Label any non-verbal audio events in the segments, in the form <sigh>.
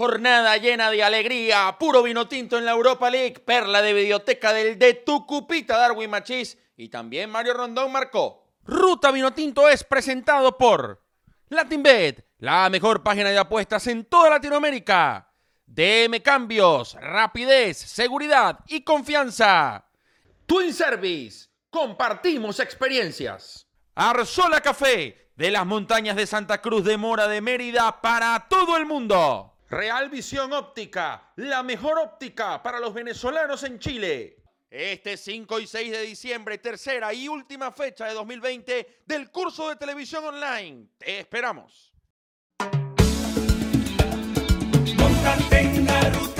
Jornada llena de alegría, puro vino tinto en la Europa League, perla de videoteca del de tu cupita Darwin Machís y también Mario Rondón marcó. Ruta Vino Tinto es presentado por LatinBet, la mejor página de apuestas en toda Latinoamérica. DM Cambios, rapidez, seguridad y confianza. Twin Service, compartimos experiencias. Arzola Café, de las montañas de Santa Cruz de Mora de Mérida para todo el mundo. Real Visión Óptica, la mejor óptica para los venezolanos en Chile. Este 5 y 6 de diciembre, tercera y última fecha de 2020 del curso de televisión online. Te esperamos. Montate en la ruta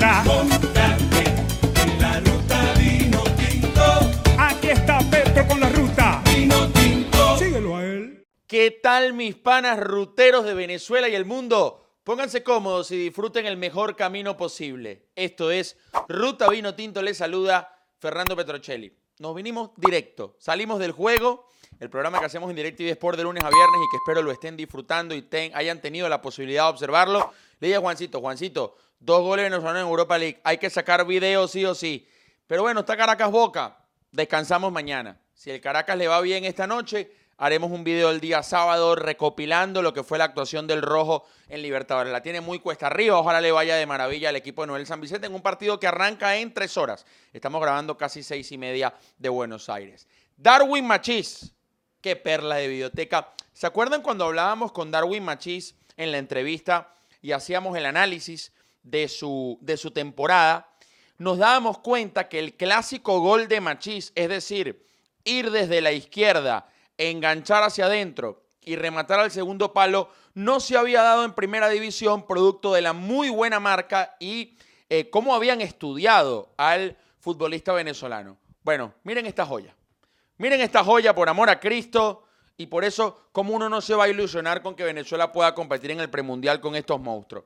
Montate en la ruta vino tinto. Aquí está Petro con la ruta. Vino tinto. Síguelo a él. ¿Qué tal mis panas ruteros de Venezuela y el mundo? Pónganse cómodos y disfruten el mejor camino posible. Esto es Ruta Vino Tinto, les saluda Fernando Petrocelli. Nos vinimos directo, salimos del juego, el programa que hacemos en DirecTV Sport de lunes a viernes y que espero lo estén disfrutando y ten- hayan tenido la posibilidad de observarlo. Dije Juancito, Juancito, dos goles venezolanos en Europa League, hay que sacar video sí o sí. Pero bueno, está Caracas Boca, descansamos mañana. Si el Caracas le va bien esta noche, haremos un video el día sábado recopilando lo que fue la actuación del Rojo en Libertadores. La tiene muy cuesta arriba, ojalá le vaya de maravilla al equipo de Noel San Vicente en un partido que arranca en tres horas. Estamos grabando casi seis y media de Buenos Aires. Darwin Machís, qué perla de biblioteca. ¿Se acuerdan cuando hablábamos con Darwin Machís en la entrevista y hacíamos el análisis de su, de su temporada? Nos dábamos cuenta que el clásico gol de Machís, es decir, ir desde la izquierda, enganchar hacia adentro y rematar al segundo palo, no se había dado en primera división producto de la muy buena marca y eh, cómo habían estudiado al futbolista venezolano. Bueno, miren esta joya. Miren esta joya por amor a Cristo y por eso, como uno no se va a ilusionar con que Venezuela pueda competir en el premundial con estos monstruos.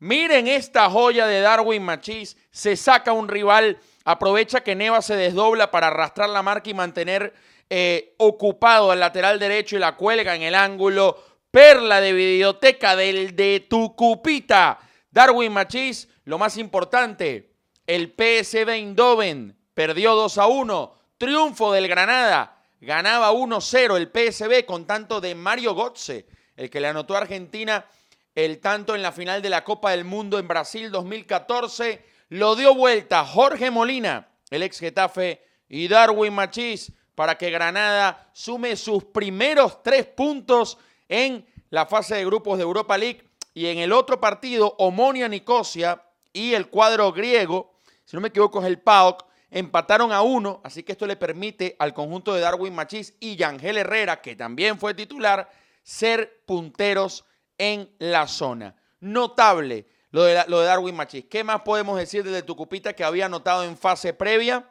Miren esta joya de Darwin Machís, se saca un rival, aprovecha que Neva se desdobla para arrastrar la marca y mantener eh, ocupado el lateral derecho y la cuelga en el ángulo. Perla de videoteca del de tu cupita. Darwin Machís, lo más importante, el PSV Eindhoven perdió 2 a 1. Triunfo del Granada. Ganaba 1-0 el PSV con tanto de Mario Götze, el que le anotó a Argentina el tanto en la final de la Copa del Mundo en Brasil 2014. Lo dio vuelta Jorge Molina, el ex Getafe, y Darwin Machís para que Granada sume sus primeros tres puntos en la fase de grupos de Europa League. Y en el otro partido, Omonia Nicosia y el cuadro griego, si no me equivoco es el PAOK, empataron a uno, así que esto le permite al conjunto de Darwin Machís y Yangel Herrera, que también fue titular, ser punteros en la zona. Notable lo de, lo de Darwin Machís. ¿Qué más podemos decir desde Tucupita que había anotado en fase previa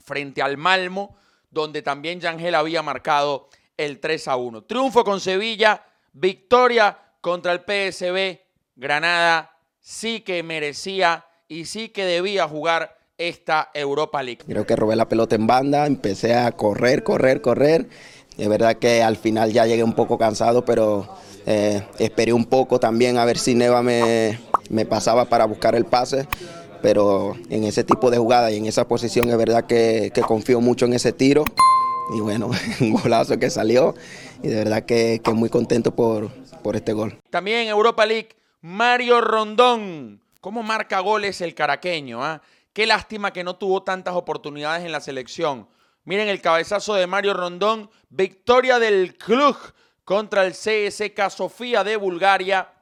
frente al Malmo, donde también Yangel había marcado el 3 a 1? Triunfo con Sevilla, victoria contra el PSB. Granada sí que merecía y sí que debía jugar esta Europa League. Creo que robé la pelota en banda, empecé a correr, correr, correr. Es verdad que al final ya llegué un poco cansado, pero eh, esperé un poco también a ver si Neva me, me pasaba para buscar el pase. Pero en ese tipo de jugada y en esa posición es verdad que, que confío mucho en ese tiro. Y bueno, <laughs> un golazo que salió. Y de verdad que, que muy contento por, por este gol. También Europa League, Mario Rondón. ¿Cómo marca goles el caraqueño? ah? Qué lástima que no tuvo tantas oportunidades en la selección. Miren el cabezazo de Mario Rondón. Victoria del club contra el CSK Sofía de Bulgaria.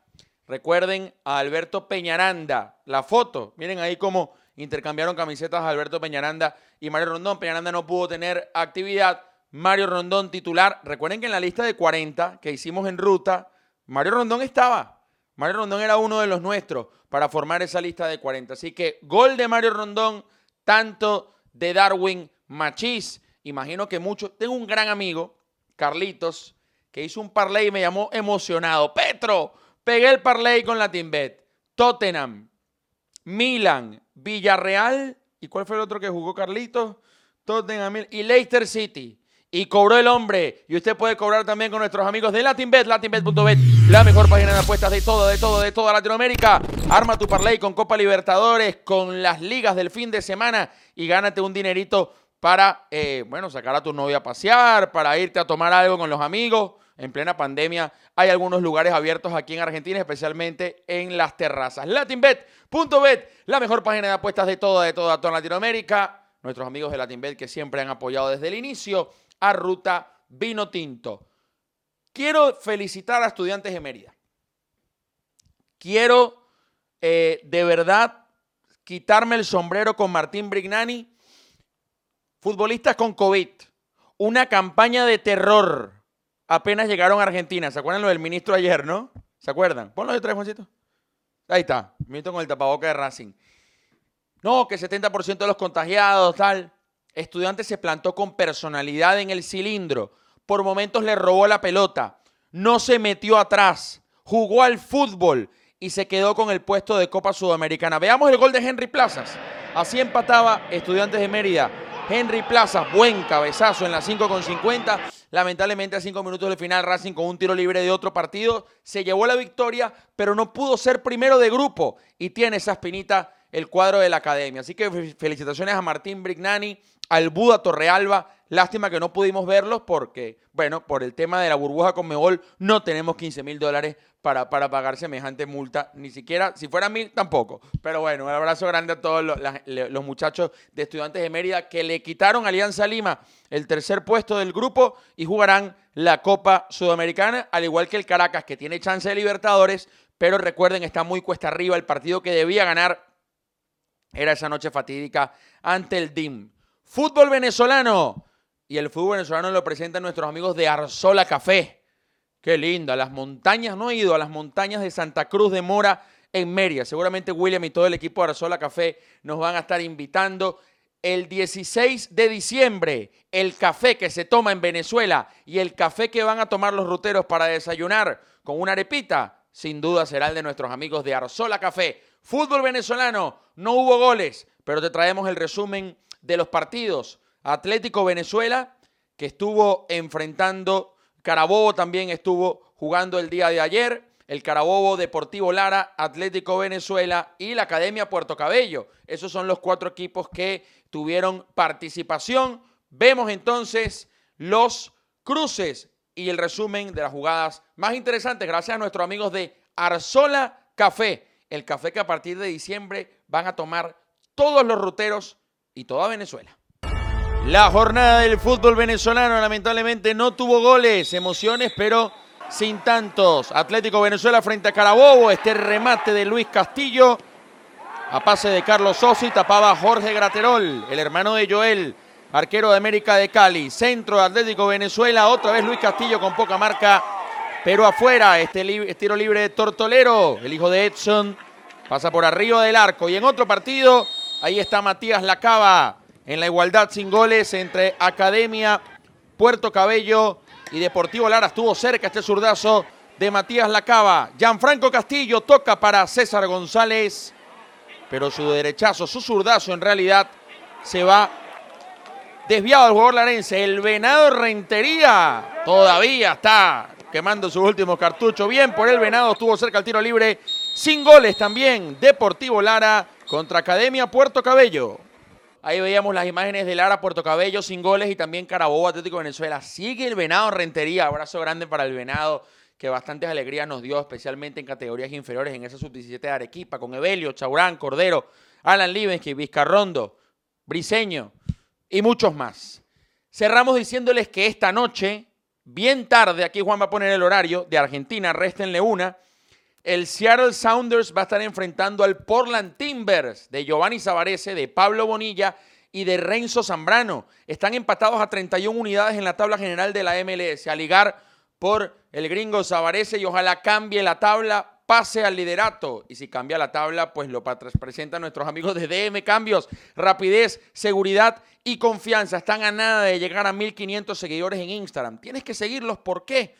Recuerden a Alberto Peñaranda. La foto. Miren ahí cómo intercambiaron camisetas a Alberto Peñaranda y Mario Rondón. Peñaranda no pudo tener actividad. Mario Rondón titular. Recuerden que en la lista de 40 que hicimos en ruta, Mario Rondón estaba. Mario Rondón era uno de los nuestros para formar esa lista de 40. Así que gol de Mario Rondón, tanto de Darwin Machís. Imagino que muchos. Tengo un gran amigo, Carlitos, que hizo un parlay y me llamó emocionado. Petro, pegué el parlay con la Teambet. Tottenham, Milan, Villarreal. ¿Y cuál fue el otro que jugó Carlitos? Tottenham y Leicester City. Y cobró el hombre. Y usted puede cobrar también con nuestros amigos de LatinBet, latinbet.bet, la mejor página de apuestas de todo, de todo, de toda Latinoamérica. Arma tu parlay con Copa Libertadores, con las ligas del fin de semana y gánate un dinerito para, eh, bueno, sacar a tu novia a pasear, para irte a tomar algo con los amigos. En plena pandemia hay algunos lugares abiertos aquí en Argentina, especialmente en las terrazas. LatinBet.bet, la mejor página de apuestas de toda, de toda, toda Latinoamérica. Nuestros amigos de LatinBet que siempre han apoyado desde el inicio a Ruta Vino Tinto. Quiero felicitar a estudiantes de Mérida. Quiero eh, de verdad quitarme el sombrero con Martín Brignani. Futbolistas con COVID. Una campaña de terror. Apenas llegaron a Argentina. ¿Se acuerdan lo del ministro ayer, no? ¿Se acuerdan? Ponlo de tres, Juancito. Ahí está. Ministro con el tapaboca de Racing. No, que 70% de los contagiados, tal. Estudiante se plantó con personalidad en el cilindro. Por momentos le robó la pelota. No se metió atrás. Jugó al fútbol y se quedó con el puesto de Copa Sudamericana. Veamos el gol de Henry Plazas. Así empataba Estudiantes de Mérida. Henry Plazas, buen cabezazo en la 5 con 50. Lamentablemente a 5 minutos del final Racing con un tiro libre de otro partido se llevó la victoria, pero no pudo ser primero de grupo y tiene esa espinita el cuadro de la academia. Así que felicitaciones a Martín Brignani, al Buda Torrealba. Lástima que no pudimos verlos porque, bueno, por el tema de la burbuja con Mebol no tenemos 15 mil dólares para, para pagar semejante multa. Ni siquiera, si fuera mil, tampoco. Pero bueno, un abrazo grande a todos los, los muchachos de estudiantes de Mérida que le quitaron a Alianza Lima el tercer puesto del grupo y jugarán la Copa Sudamericana, al igual que el Caracas, que tiene chance de Libertadores, pero recuerden, está muy cuesta arriba. El partido que debía ganar era esa noche fatídica ante el DIM. Fútbol venezolano. Y el fútbol venezolano lo presentan nuestros amigos de Arzola Café. Qué linda. Las montañas, no he ido a las montañas de Santa Cruz de Mora en Mérida. Seguramente William y todo el equipo de Arzola Café nos van a estar invitando. El 16 de diciembre, el café que se toma en Venezuela y el café que van a tomar los ruteros para desayunar con una arepita, sin duda será el de nuestros amigos de Arzola Café. Fútbol venezolano, no hubo goles, pero te traemos el resumen de los partidos. Atlético Venezuela, que estuvo enfrentando, Carabobo también estuvo jugando el día de ayer, el Carabobo Deportivo Lara, Atlético Venezuela y la Academia Puerto Cabello. Esos son los cuatro equipos que tuvieron participación. Vemos entonces los cruces y el resumen de las jugadas más interesantes gracias a nuestros amigos de Arzola Café, el café que a partir de diciembre van a tomar todos los ruteros y toda Venezuela. La jornada del fútbol venezolano lamentablemente no tuvo goles, emociones, pero sin tantos. Atlético Venezuela frente a Carabobo, este remate de Luis Castillo. A pase de Carlos Sosi tapaba Jorge Graterol, el hermano de Joel, arquero de América de Cali. Centro de Atlético Venezuela, otra vez Luis Castillo con poca marca, pero afuera. Este tiro libre de Tortolero, el hijo de Edson, pasa por arriba del arco. Y en otro partido, Ahí está Matías Lacaba en la igualdad sin goles entre Academia, Puerto Cabello y Deportivo Lara. Estuvo cerca este zurdazo de Matías Lacaba. Gianfranco Castillo toca para César González, pero su derechazo, su zurdazo en realidad se va desviado al jugador larense. El Venado Rentería todavía está quemando sus últimos cartuchos. Bien por el Venado, estuvo cerca el tiro libre. Sin goles también. Deportivo Lara contra Academia Puerto Cabello. Ahí veíamos las imágenes de Lara Puerto Cabello sin goles y también Carabobo Atlético Venezuela. Sigue el Venado Rentería. Abrazo grande para el Venado que bastantes alegrías nos dio, especialmente en categorías inferiores en esa sub-17 de Arequipa, con Evelio, Chaurán, Cordero, Alan Libensky, Vizcarrondo, Briseño y muchos más. Cerramos diciéndoles que esta noche, bien tarde, aquí Juan va a poner el horario, de Argentina, réstenle una, el Seattle Sounders va a estar enfrentando al Portland De Giovanni Zavarese, de Pablo Bonilla y de Renzo Zambrano. Están empatados a 31 unidades en la tabla general de la MLS. A ligar por el gringo Zavarese y ojalá cambie la tabla, pase al liderato. Y si cambia la tabla, pues lo presentan nuestros amigos de DM Cambios. Rapidez, seguridad y confianza. Están a nada de llegar a 1500 seguidores en Instagram. Tienes que seguirlos. ¿Por qué?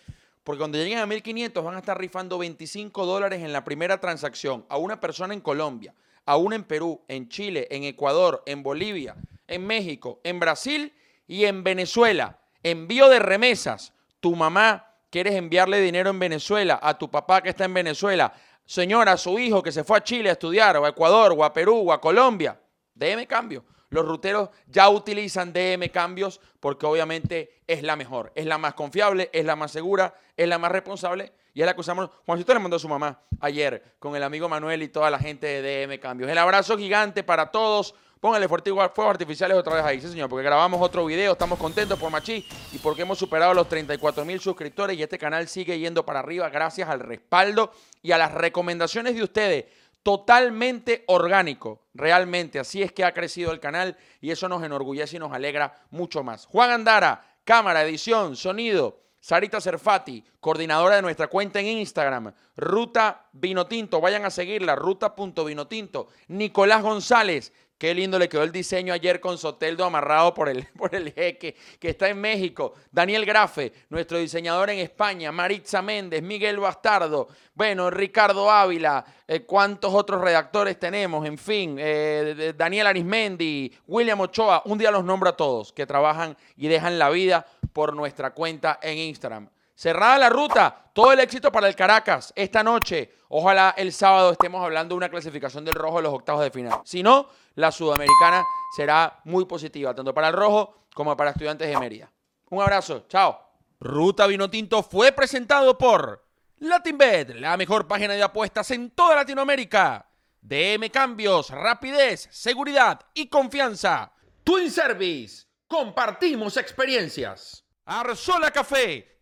Porque cuando lleguen a 1500 van a estar rifando 25 dólares en la primera transacción a una persona en Colombia, aún en Perú, en Chile, en Ecuador, en Bolivia, en México, en Brasil y en Venezuela. Envío de remesas. Tu mamá, quieres enviarle dinero en Venezuela, a tu papá que está en Venezuela, señora, a su hijo que se fue a Chile a estudiar, o a Ecuador, o a Perú, o a Colombia. DM cambio. Los ruteros ya utilizan DM cambios porque obviamente es la mejor, es la más confiable, es la más segura, es la más responsable y es la que usamos. Juancito le mandó a su mamá ayer con el amigo Manuel y toda la gente de DM Cambios. El abrazo gigante para todos. Póngale fuegos artificiales otra vez ahí, sí señor, porque grabamos otro video, estamos contentos por Machi y porque hemos superado los 34 mil suscriptores y este canal sigue yendo para arriba gracias al respaldo y a las recomendaciones de ustedes totalmente orgánico, realmente. Así es que ha crecido el canal y eso nos enorgullece y nos alegra mucho más. Juan Andara, cámara, edición, sonido. Sarita Cerfati, coordinadora de nuestra cuenta en Instagram, Ruta Vinotinto, vayan a seguirla, ruta.vinotinto. Nicolás González, Qué lindo le quedó el diseño ayer con Soteldo amarrado por el, <laughs> por el jeque que está en México. Daniel Grafe, nuestro diseñador en España. Maritza Méndez, Miguel Bastardo. Bueno, Ricardo Ávila. Eh, ¿Cuántos otros redactores tenemos? En fin, eh, Daniel Arismendi, William Ochoa. Un día los nombro a todos que trabajan y dejan la vida por nuestra cuenta en Instagram. Cerrada la ruta, todo el éxito para el Caracas esta noche. Ojalá el sábado estemos hablando de una clasificación del rojo de los octavos de final. Si no, la sudamericana será muy positiva, tanto para el rojo como para estudiantes de Mérida. Un abrazo, chao. Ruta Vinotinto fue presentado por LatinBet, la mejor página de apuestas en toda Latinoamérica. DM Cambios, rapidez, seguridad y confianza. Twin Service, compartimos experiencias. Arzola Café